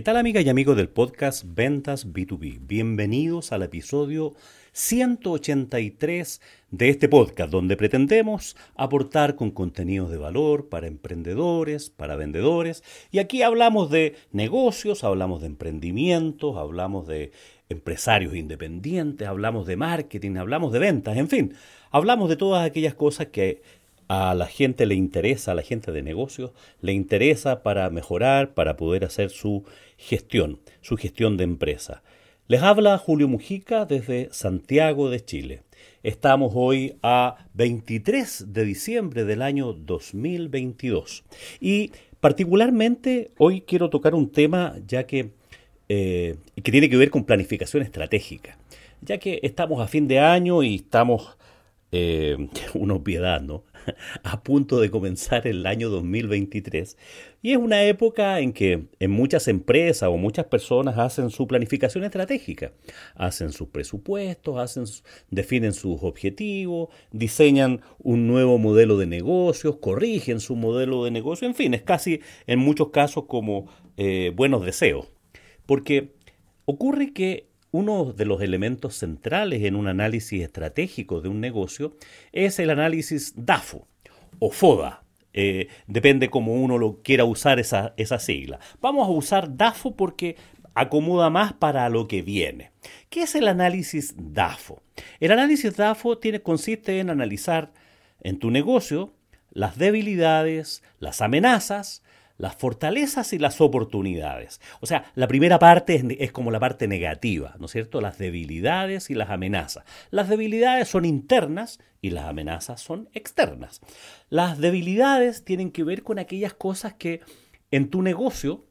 ¿Qué tal amigas y amigos del podcast Ventas B2B? Bienvenidos al episodio 183 de este podcast donde pretendemos aportar con contenidos de valor para emprendedores, para vendedores. Y aquí hablamos de negocios, hablamos de emprendimientos, hablamos de empresarios independientes, hablamos de marketing, hablamos de ventas, en fin, hablamos de todas aquellas cosas que a la gente le interesa, a la gente de negocios, le interesa para mejorar, para poder hacer su gestión, su gestión de empresa. Les habla Julio Mujica desde Santiago de Chile. Estamos hoy a 23 de diciembre del año 2022 y particularmente hoy quiero tocar un tema ya que, eh, que tiene que ver con planificación estratégica, ya que estamos a fin de año y estamos eh, una obviedad, ¿no? a punto de comenzar el año 2023 y es una época en que en muchas empresas o muchas personas hacen su planificación estratégica, hacen sus presupuestos, hacen, definen sus objetivos, diseñan un nuevo modelo de negocios, corrigen su modelo de negocio, en fin, es casi en muchos casos como eh, buenos deseos, porque ocurre que uno de los elementos centrales en un análisis estratégico de un negocio es el análisis DAFO o FODA. Eh, depende cómo uno lo quiera usar esa, esa sigla. Vamos a usar DAFO porque acomoda más para lo que viene. ¿Qué es el análisis DAFO? El análisis DAFO tiene, consiste en analizar en tu negocio las debilidades, las amenazas, las fortalezas y las oportunidades. O sea, la primera parte es, como la parte negativa, ¿no es cierto? Las debilidades y las amenazas. Las debilidades son internas y las amenazas son externas. Las debilidades tienen que ver con aquellas cosas que en tu negocio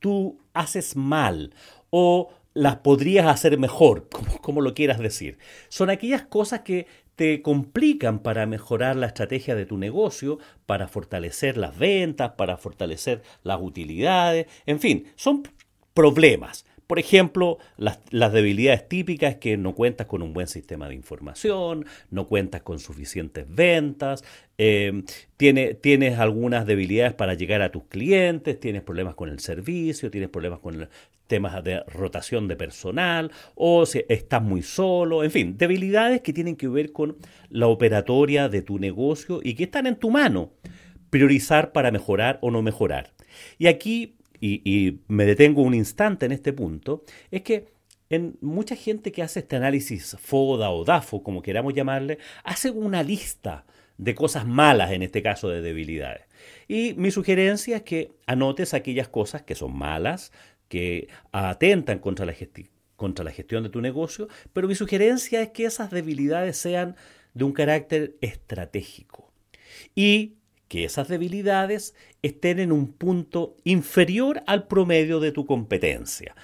tú haces mal o las podrías hacer mejor, como, lo quieras decir. Son aquellas cosas que te complican para mejorar la estrategia de tu negocio, para fortalecer las ventas, para fortalecer las utilidades, en fin, son problemas. Por ejemplo, las, debilidades típicas que no cuentas con un buen sistema de información, no cuentas con suficientes ventas, eh, tienes algunas debilidades para llegar a tus clientes, tienes problemas con el servicio, tienes problemas con temas de rotación de personal o si estás muy solo, en fin, debilidades que tienen que ver con la operatoria de tu negocio y que están en tu mano priorizar para mejorar o no mejorar. Y aquí y, me detengo un instante en este punto, es que en mucha gente que hace este análisis FODA o DAFO, como queramos llamarle, hace una lista de cosas malas, en este caso de debilidades. Y mi sugerencia es que anotes aquellas cosas que son malas, que atentan contra la, contra la gestión de tu negocio, pero mi sugerencia es que esas debilidades sean de un carácter estratégico. Y que esas debilidades estén en un punto inferior al promedio de tu competencia,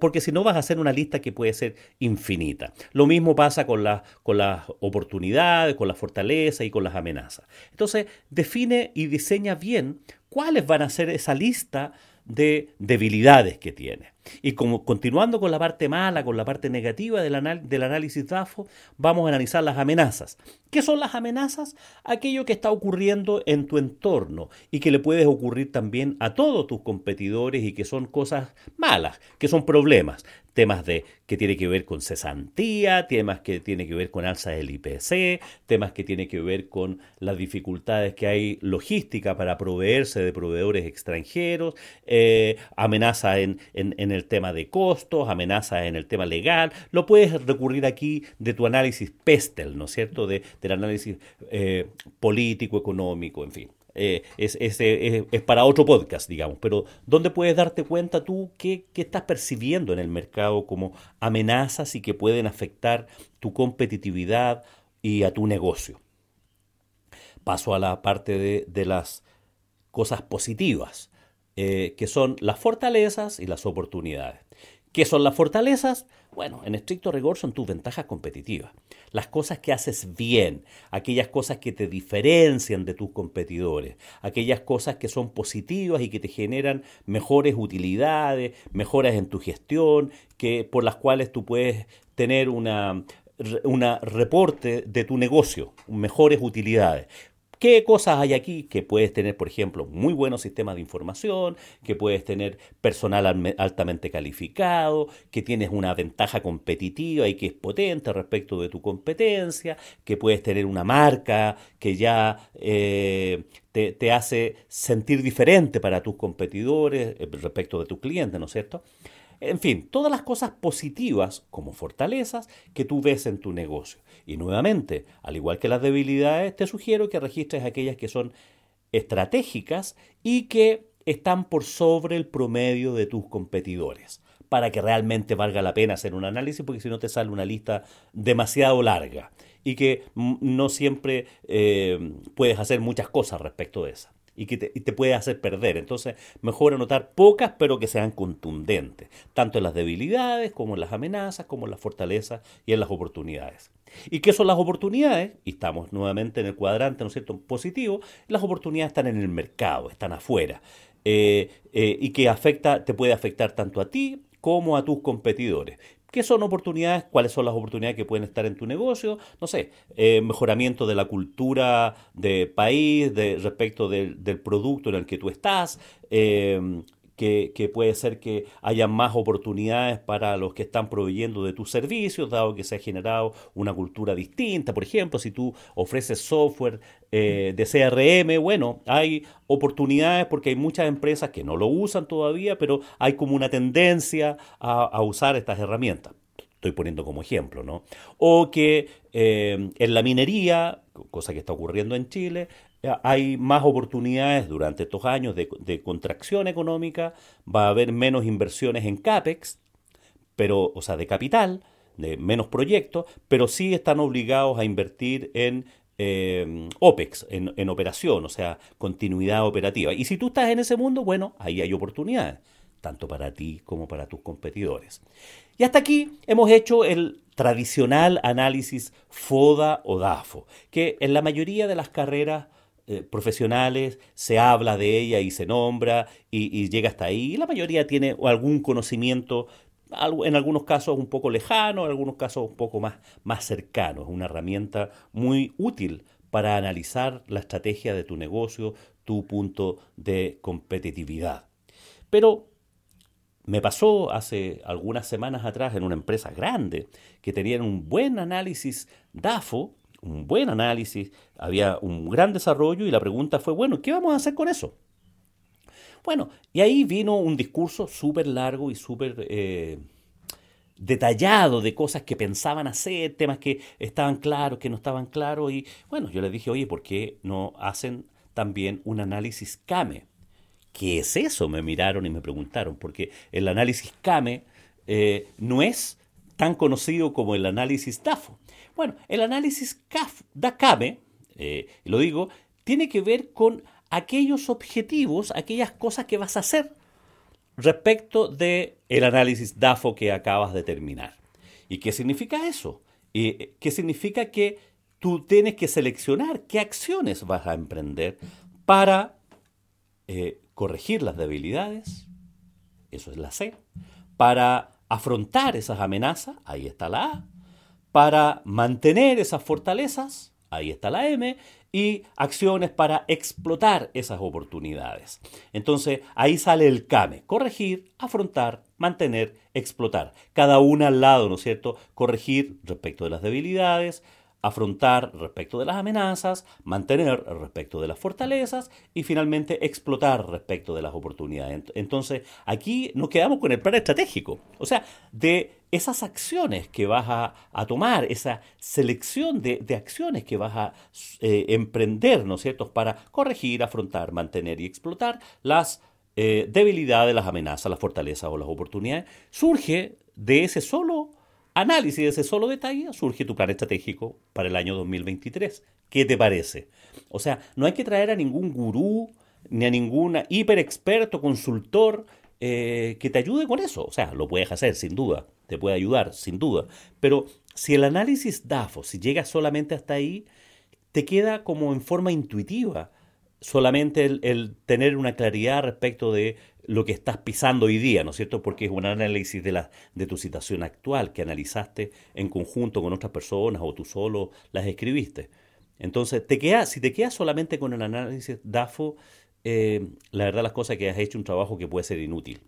porque si no vas a hacer una lista que puede ser infinita. Lo mismo pasa con, con las oportunidades, con las fortalezas y con las amenazas. Entonces, define y diseña bien cuáles van a ser esa lista de debilidades que tiene. Y como continuando con la parte mala, con la parte negativa del, del análisis DAFO, vamos a analizar las amenazas. ¿Qué son las amenazas? Aquello que está ocurriendo en tu entorno y que le puedes ocurrir también a todos tus competidores y que son cosas malas, que son problemas temas de, que tiene que ver con cesantía, temas que tiene que ver con alza del IPC, temas que tiene que ver con las dificultades que hay logística para proveerse de proveedores extranjeros, eh, amenaza en, el tema de costos, amenaza en el tema legal. Lo puedes recurrir aquí de tu análisis PESTEL, ¿no es cierto? De, del análisis eh, político, económico, en fin. Eh, es, es, para otro podcast, digamos, pero ¿dónde puedes darte cuenta tú qué, estás percibiendo en el mercado como amenazas y que pueden afectar tu competitividad y a tu negocio? Paso a la parte de, las cosas positivas, eh, que son las fortalezas y las oportunidades. ¿Qué son las fortalezas? Bueno, en estricto rigor son tus ventajas competitivas. Las cosas que haces bien, aquellas cosas que te diferencian de tus competidores, aquellas cosas que son positivas y que te generan mejores utilidades, mejoras en tu gestión, que, por las cuales tú puedes tener una, una reporte de tu negocio, mejores utilidades. ¿Qué cosas hay aquí? Que puedes tener, por ejemplo, muy buenos sistemas de información, que puedes tener personal altamente calificado, que tienes una ventaja competitiva y que es potente respecto de tu competencia, que puedes tener una marca que ya eh, te, te, hace sentir diferente para tus competidores eh, respecto de tus clientes, ¿no es cierto? En fin, todas las cosas positivas como fortalezas que tú ves en tu negocio. Y nuevamente, al igual que las debilidades, te sugiero que registres aquellas que son estratégicas y que están por sobre el promedio de tus competidores para que realmente valga la pena hacer un análisis, porque si no te sale una lista demasiado larga y que no siempre eh, puedes hacer muchas cosas respecto de esa y que te, puede hacer perder. Entonces, mejor anotar pocas, pero que sean contundentes, tanto en las debilidades como en las amenazas, como en las fortalezas y en las oportunidades. ¿Y qué son las oportunidades? Y estamos nuevamente en el cuadrante, ¿no es cierto?, positivo. Las oportunidades están en el mercado, están afuera. Eh, eh, y que afecta, te puede afectar tanto a ti como a tus competidores. ¿Qué son oportunidades? ¿Cuáles son las oportunidades que pueden estar en tu negocio? No sé, eh, mejoramiento de la cultura de país, de, respecto del, producto en el que tú estás, eh, que, puede ser que haya más oportunidades para los que están proveyendo de tus servicios, dado que se ha generado una cultura distinta. Por ejemplo, si tú ofreces software eh, de CRM, bueno, hay oportunidades porque hay muchas empresas que no lo usan todavía, pero hay como una tendencia a, usar estas herramientas estoy poniendo como ejemplo, ¿no? O que eh, en la minería, cosa que está ocurriendo en Chile, hay más oportunidades durante estos años de, contracción económica, va a haber menos inversiones en CAPEX, pero, o sea, de capital, de menos proyectos, pero sí están obligados a invertir en eh, OPEX, en, en, operación, o sea, continuidad operativa. Y si tú estás en ese mundo, bueno, ahí hay oportunidades, tanto para ti como para tus competidores. Y hasta aquí hemos hecho el tradicional análisis FODA o DAFO, que en la mayoría de las carreras eh, profesionales, se habla de ella y se nombra y, llega hasta ahí. Y la mayoría tiene algún conocimiento, en algunos casos un poco lejano, en algunos casos un poco más, más cercano. Es una herramienta muy útil para analizar la estrategia de tu negocio, tu punto de competitividad. Pero me pasó hace algunas semanas atrás en una empresa grande que tenían un buen análisis DAFO, un buen análisis, había un gran desarrollo y la pregunta fue, bueno, ¿qué vamos a hacer con eso? Bueno, y ahí vino un discurso súper largo y súper eh, detallado de cosas que pensaban hacer, temas que estaban claros, que no estaban claros. Y bueno, yo les dije, oye, ¿por qué no hacen también un análisis CAME? ¿Qué es eso? Me miraron y me preguntaron, porque el análisis CAME eh, no es tan conocido como el análisis TAFO. Bueno, el análisis DACAME, eh, lo digo, tiene que ver con aquellos objetivos, aquellas cosas que vas a hacer respecto del el análisis DAFO que acabas de terminar. ¿Y qué significa eso? Eh, ¿Qué significa que tú tienes que seleccionar qué acciones vas a emprender para eh, corregir las debilidades? Eso es la C. Para afrontar esas amenazas, ahí está la A para mantener esas fortalezas, ahí está la M, y acciones para explotar esas oportunidades. Entonces ahí sale el CAME, corregir, afrontar, mantener, explotar. Cada una al lado, ¿no es cierto? Corregir respecto de las debilidades, afrontar respecto de las amenazas, mantener respecto de las fortalezas y finalmente explotar respecto de las oportunidades. Entonces, aquí nos quedamos con el plan estratégico, o sea, de esas acciones que vas a, tomar, esa selección de, acciones que vas a eh, emprender, ¿no es cierto?, para corregir, afrontar, mantener y explotar las eh, debilidades, las amenazas, las fortalezas o las oportunidades, surge de ese solo análisis de ese solo detalle, surge tu plan estratégico para el año 2023. ¿Qué te parece? O sea, no hay que traer a ningún gurú ni a ningún hiper experto, consultor eh, que te ayude con eso. O sea, lo puedes hacer sin duda, te puede ayudar sin duda. Pero si el análisis DAFO, si llega solamente hasta ahí, te queda como en forma intuitiva solamente el, tener una claridad respecto de lo que estás pisando hoy día, ¿no es cierto? Porque es un análisis de, la, de tu situación actual que analizaste en conjunto con otras personas o tú solo las escribiste. Entonces, te queda, si te quedas solamente con el análisis DAFO, eh, la verdad las cosas que has hecho un trabajo que puede ser inútil.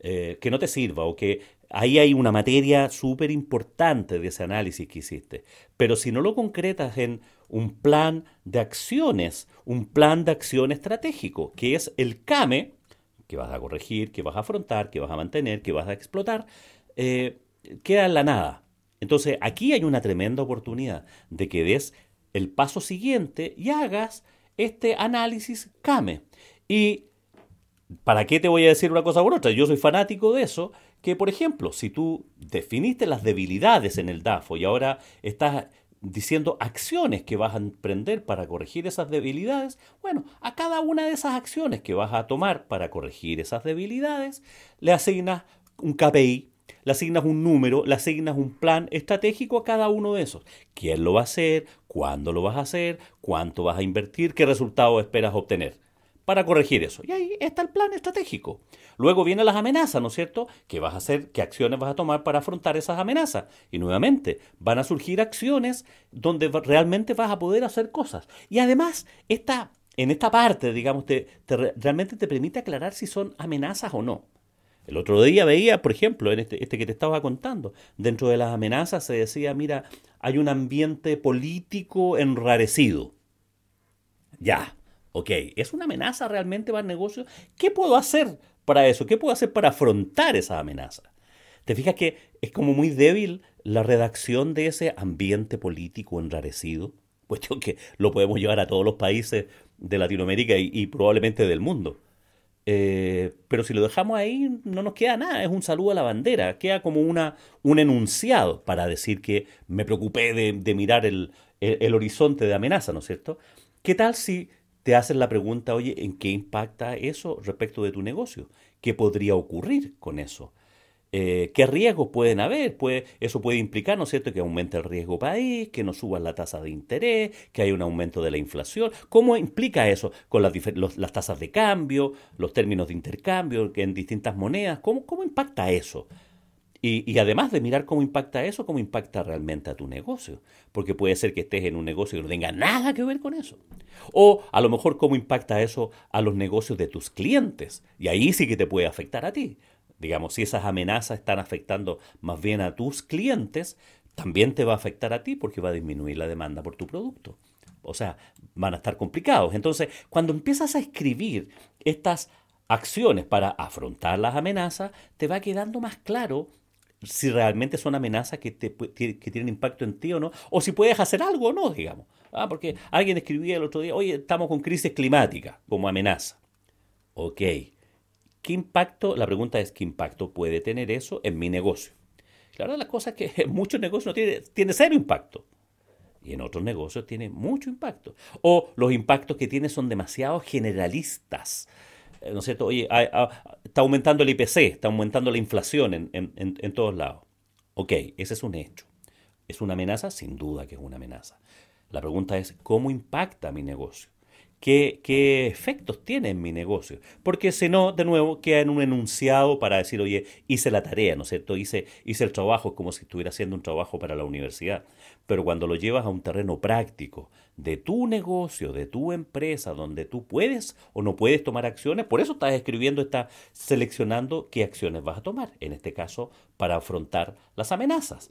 Eh, que no te sirva o que ahí hay una materia súper importante de ese análisis que hiciste. Pero si no lo concretas en un plan de acciones, un plan de acción estratégico, que es el CAME, que vas a corregir, que vas a afrontar, que vas a mantener, que vas a explotar, eh, queda en la nada. Entonces aquí hay una tremenda oportunidad de que des el paso siguiente y hagas este análisis CAME. Y ¿para qué te voy a decir una cosa por otra? Yo soy fanático de eso, que por ejemplo, si tú definiste las debilidades en el DAFO y ahora estás diciendo acciones que vas a emprender para corregir esas debilidades, bueno, a cada una de esas acciones que vas a tomar para corregir esas debilidades, le asignas un KPI, le asignas un número, le asignas un plan estratégico a cada uno de esos. ¿Quién lo va a hacer? ¿Cuándo lo vas a hacer? ¿Cuánto vas a invertir? ¿Qué resultado esperas obtener? Para corregir eso. Y ahí está el plan estratégico. Luego vienen las amenazas, ¿no es cierto? ¿Qué vas a hacer? ¿Qué acciones vas a tomar para afrontar esas amenazas? Y nuevamente, van a surgir acciones donde realmente vas a poder hacer cosas. Y además, esta, en esta parte, digamos, te, realmente te permite aclarar si son amenazas o no. El otro día veía, por ejemplo, en este, este, que te estaba contando, dentro de las amenazas se decía, mira, hay un ambiente político enrarecido. Ya, ok, ¿es una amenaza realmente para el negocio? ¿Qué puedo hacer para eso? ¿Qué puedo hacer para afrontar esa amenaza? ¿Te fijas que es como muy débil la redacción de ese ambiente político enrarecido? Cuestión que lo podemos llevar a todos los países de Latinoamérica y probablemente del mundo. Eh, pero si lo dejamos ahí, no nos queda nada, es un saludo a la bandera, queda como una, un enunciado para decir que me preocupé de, mirar el, el, horizonte de amenaza, ¿no es cierto? ¿Qué tal si te haces la pregunta, oye, ¿en qué impacta eso respecto de tu negocio? ¿Qué podría ocurrir con eso? Eh, qué riesgos pueden haber. Puede, eso puede implicar, ¿no es cierto?, que aumente el riesgo país, que no suba la tasa de interés, que hay un aumento de la inflación. ¿Cómo implica eso con las, las tasas de cambio, los términos de intercambio en distintas monedas? ¿Cómo, cómo impacta eso? Y, y, además de mirar cómo impacta eso, cómo impacta realmente a tu negocio. Porque puede ser que estés en un negocio que no tenga nada que ver con eso. O a lo mejor cómo impacta eso a los negocios de tus clientes. Y ahí sí que te puede afectar a ti. Digamos, si esas amenazas están afectando más bien a tus clientes, también te va a afectar a ti porque va a disminuir la demanda por tu producto. O sea, van a estar complicados. Entonces, cuando empiezas a escribir estas acciones para afrontar las amenazas, te va quedando más claro si realmente son amenazas que, te, que tienen impacto en ti o no, o si puedes hacer algo o no, digamos. Ah, porque alguien escribía el otro día, oye, estamos con crisis climática como amenaza. Ok, ¿Qué impacto? La pregunta es, ¿qué impacto puede tener eso en mi negocio? Claro, la cosa es que en muchos negocios no tiene, tiene cero impacto. Y en otros negocios tiene mucho impacto. O los impactos que tiene son demasiado generalistas. Eh, ¿No es cierto? Oye, está aumentando el IPC, está aumentando la inflación en, en, en todos lados. Ok, ese es un hecho. ¿Es una amenaza? Sin duda que es una amenaza. La pregunta es, ¿cómo impacta mi negocio? Qué, efectos tiene en mi negocio. Porque si no, de nuevo, queda en un enunciado para decir, oye, hice la tarea, ¿no es cierto? Hice, hice el trabajo, como si estuviera haciendo un trabajo para la universidad. Pero cuando lo llevas a un terreno práctico de tu negocio, de tu empresa, donde tú puedes o no puedes tomar acciones, por eso estás escribiendo, estás seleccionando qué acciones vas a tomar, en este caso, para afrontar las amenazas.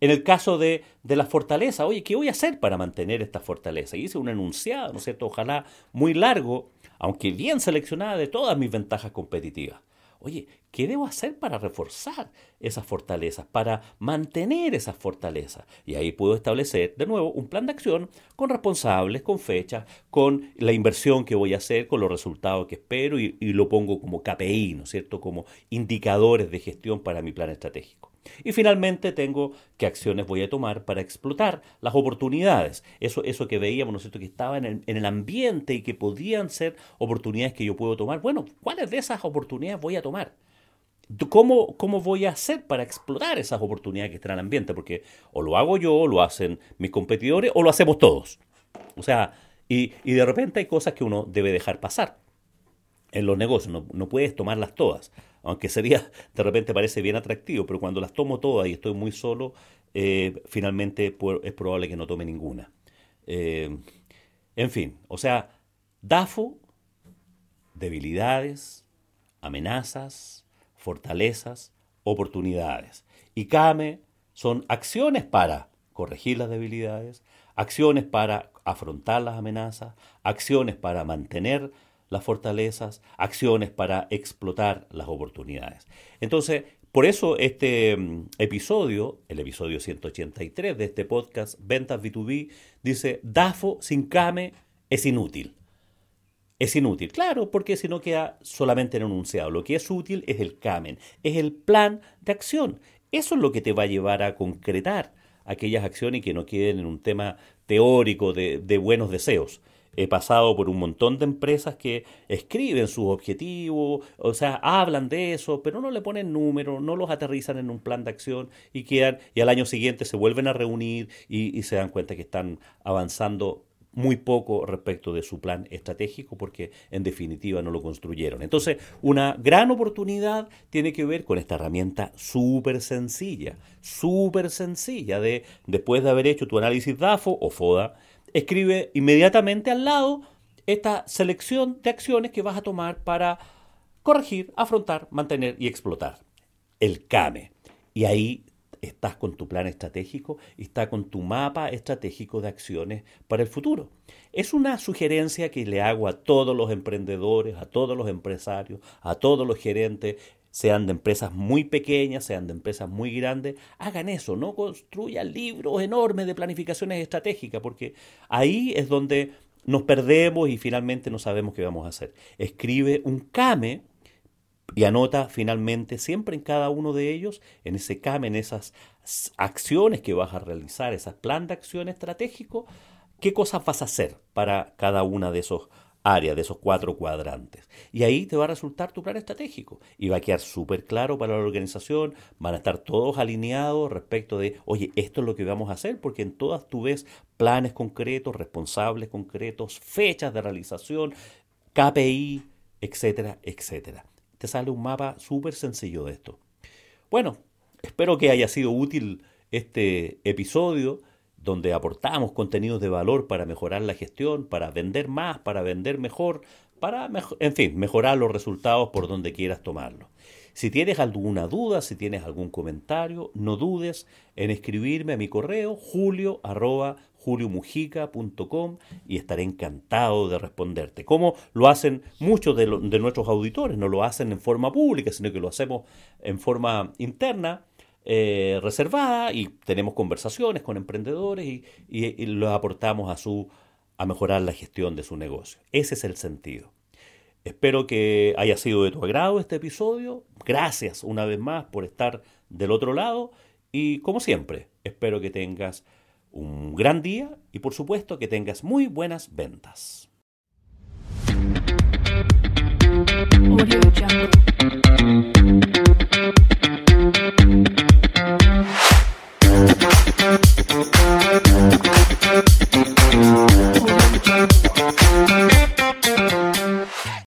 En el caso de, de, la fortaleza, oye, ¿qué voy a hacer para mantener esta fortaleza? Y hice un enunciado, ¿no es cierto? Ojalá muy largo, aunque bien seleccionada de todas mis ventajas competitivas. Oye, ¿qué debo hacer para reforzar esas fortalezas, para mantener esas fortalezas? Y ahí puedo establecer de nuevo un plan de acción con responsables, con fechas, con la inversión que voy a hacer, con los resultados que espero y, y lo pongo como KPI, ¿no es cierto? Como indicadores de gestión para mi plan estratégico. Y finalmente tengo qué acciones voy a tomar para explotar las oportunidades. Eso, eso que veíamos, ¿no es cierto?, que estaba en el, en el ambiente y que podían ser oportunidades que yo puedo tomar. Bueno, ¿cuáles de esas oportunidades voy a tomar? ¿Cómo, ¿Cómo voy a hacer para explotar esas oportunidades que están en el ambiente? Porque o lo hago yo, o lo hacen mis competidores, o lo hacemos todos. O sea, y, y de repente hay cosas que uno debe dejar pasar en los negocios, no, no puedes tomarlas todas aunque sería, de repente parece bien atractivo, pero cuando las tomo todas y estoy muy solo, eh, finalmente es probable que no tome ninguna. Eh, en fin, o sea, DAFO, debilidades, amenazas, fortalezas, oportunidades. Y CAME son acciones para corregir las debilidades, acciones para afrontar las amenazas, acciones para mantener las fortalezas, acciones para explotar las oportunidades. Entonces, por eso este mm, episodio, el episodio 183 de este podcast Ventas B2B, dice, DAFO sin CAME es inútil. Es inútil, claro, porque si no queda solamente en enunciado. Lo que es útil es el CAMEN, es el plan de acción. Eso es lo que te va a llevar a concretar aquellas acciones que no queden en un tema teórico de, de buenos deseos he pasado por un montón de empresas que escriben sus objetivos, o sea, hablan de eso, pero no le ponen números, no los aterrizan en un plan de acción y quedan, y al año siguiente se vuelven a reunir y, y se dan cuenta que están avanzando muy poco respecto de su plan estratégico porque en definitiva no lo construyeron. Entonces, una gran oportunidad tiene que ver con esta herramienta súper sencilla, súper sencilla de después de haber hecho tu análisis DAFO o FODA, escribe inmediatamente al lado esta selección de acciones que vas a tomar para corregir, afrontar, mantener y explotar. El CAME. Y ahí estás con tu plan estratégico y está con tu mapa estratégico de acciones para el futuro. Es una sugerencia que le hago a todos los emprendedores, a todos los empresarios, a todos los gerentes sean de empresas muy pequeñas, sean de empresas muy grandes, hagan eso, no construyan libros enormes de planificaciones estratégicas, porque ahí es donde nos perdemos y finalmente no sabemos qué vamos a hacer. Escribe un CAME y anota finalmente siempre en cada uno de ellos, en ese CAME, en esas acciones que vas a realizar, esas plan de acción estratégico, qué cosas vas a hacer para cada una de esos área de esos cuatro cuadrantes. Y ahí te va a resultar tu plan estratégico. Y va a quedar súper claro para la organización, van a estar todos alineados respecto de, oye, esto es lo que vamos a hacer, porque en todas tú ves planes concretos, responsables concretos, fechas de realización, KPI, etcétera, etcétera. Te sale un mapa súper sencillo de esto. Bueno, espero que haya sido útil este episodio donde aportamos contenidos de valor para mejorar la gestión, para vender más, para vender mejor, para, en fin, mejorar los resultados por donde quieras tomarlo. Si tienes alguna duda, si tienes algún comentario, no dudes en escribirme a mi correo julio y estaré encantado de responderte. Como lo hacen muchos de, nuestros auditores, no lo hacen en forma pública, sino que lo hacemos en forma interna eh, reservada y tenemos conversaciones con emprendedores y, los aportamos a, su, a mejorar la gestión de su negocio. Ese es el sentido. Espero que haya sido de tu agrado este episodio. Gracias una vez más por estar del otro lado y como siempre, espero que tengas un gran día y por supuesto que tengas muy buenas ventas.